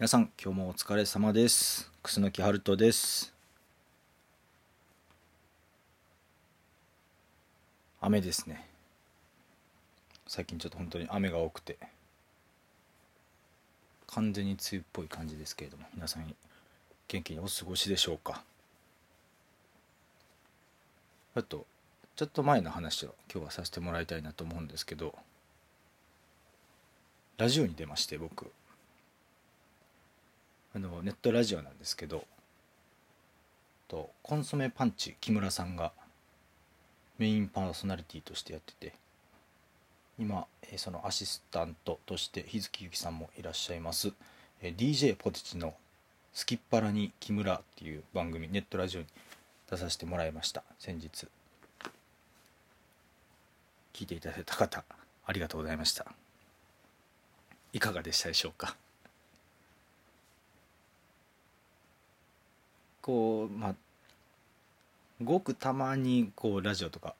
皆さん今日もお疲れ様です。楠木春人です。雨ですね。最近ちょっと本当に雨が多くて。完全に梅雨っぽい感じですけれども皆さん元気にお過ごしでしょうか。あとちょっと前の話を今日はさせてもらいたいなと思うんですけどラジオに出まして僕。あのネットラジオなんですけどとコンソメパンチ木村さんがメインパーソナリティとしてやってて今そのアシスタントとして日月ゆきさんもいらっしゃいます DJ ポテチの「すきっ腹に木村」っていう番組ネットラジオに出させてもらいました先日。聞いていただいた方ありがとうございました。いかがでしたでしょうか？こうまあごくたまにこうラジオとか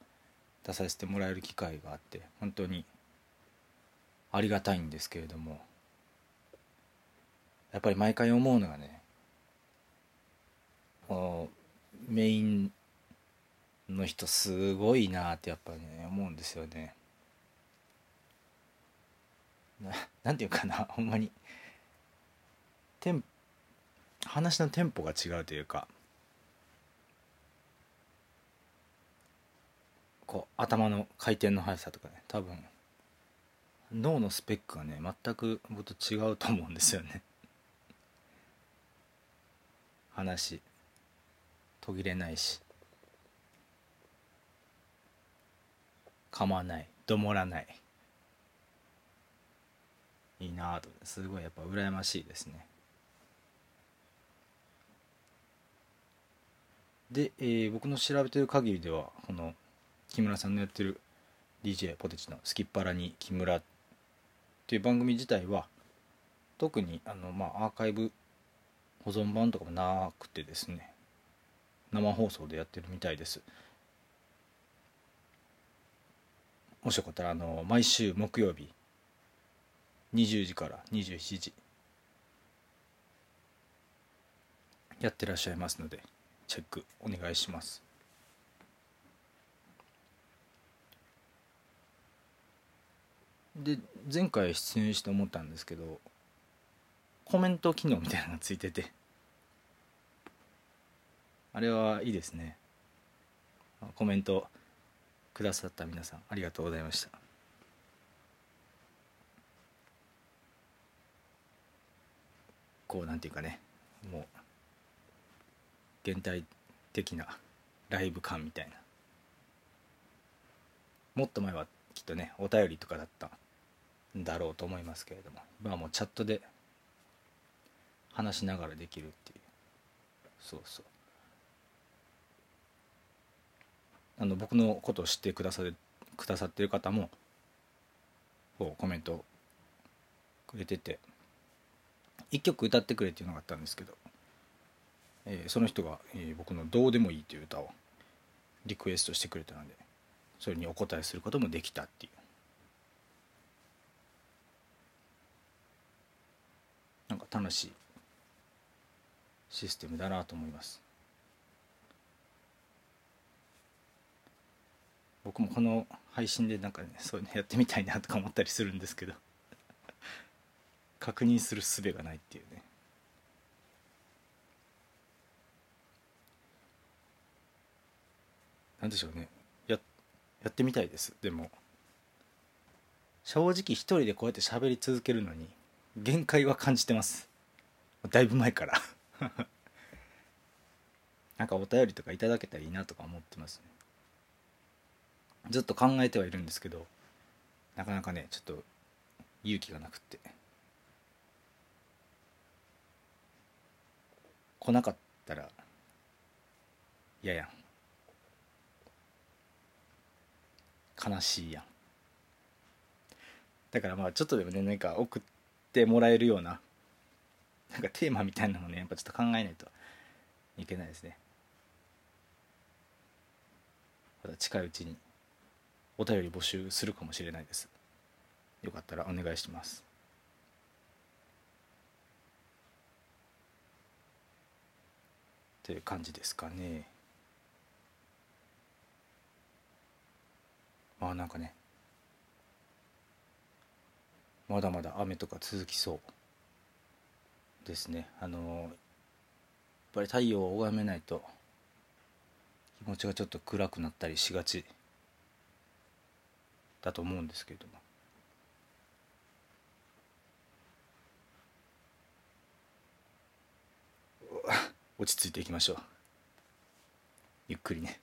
出させてもらえる機会があって本当にありがたいんですけれどもやっぱり毎回思うのがねこのメインの人すごいなってやっぱね思うんですよね。ななんていうかなほんまにテン話のテンポが違うというかこう頭の回転の速さとかね多分脳のスペックがね全く僕と違うと思うんですよね。話途切れないし噛まないどもらない。いいなと。すごいやっぱ羨ましいですね。で、えー、僕の調べてる限りではこの木村さんのやってる DJ ポテチの「すきっ腹に木村」っていう番組自体は特にあの、まあ、アーカイブ保存版とかもなくてですね生放送でやってるみたいです。もしよかったらあの毎週木曜日20時から27時やってらっしゃいますのでチェックお願いします。で前回出演して思ったんですけどコメント機能みたいなのがついてて。あれはいいですね。コメントくださった皆さんありがとうございました。こうなんていうかねもう現代的なライブ感みたいな。もっと前はきっとねお便りとかだったんだろうと思いますけれども今はもうチャットで話しながらできるっていう。そうそう。あの僕のことを知ってくださるくださってる方もこうコメントくれてて1曲歌ってくれっていうのがあったんですけど、えー、その人が、えー、僕の「どうでもいい」という歌をリクエストしてくれたのでそれにお答えすることもできたっていう。なんか楽しいシステムだなと思います。僕もこの配信でなんかねそういうのやってみたいなとか思ったりするんですけど確認する術がないっていうね。なんでしょうね。ややってみたいです。でも。正直一人でこうやって喋り続けるのに限界は感じてます。だいぶ前から。なんかお便りとかいただけたらいいなとか思ってますね。ずっと考えてはいるんですけどなかなかねちょっと勇気がなくって。来なかったら嫌やん。悲しいやん。だからまあちょっとでもねなか送ってもらえるようななんかテーマみたいなのねやっぱちょっと考えないといけないですね。また近いうちにお便り募集するかもしれないです。よかったらお願いします。という感じですかね。まあなんかね。まだまだ雨とか続きそうですね。あのやっぱり太陽を拝めないと気持ちがちょっと暗くなったりしがち。だと思うんですけれども。落ち着いていきましょう。ゆっくりね。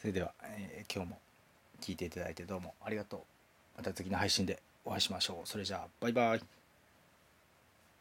それでは、えー、今日も聞いていただいてどうもありがとう。また次の配信でお会いしましょう。それじゃあバイバイ。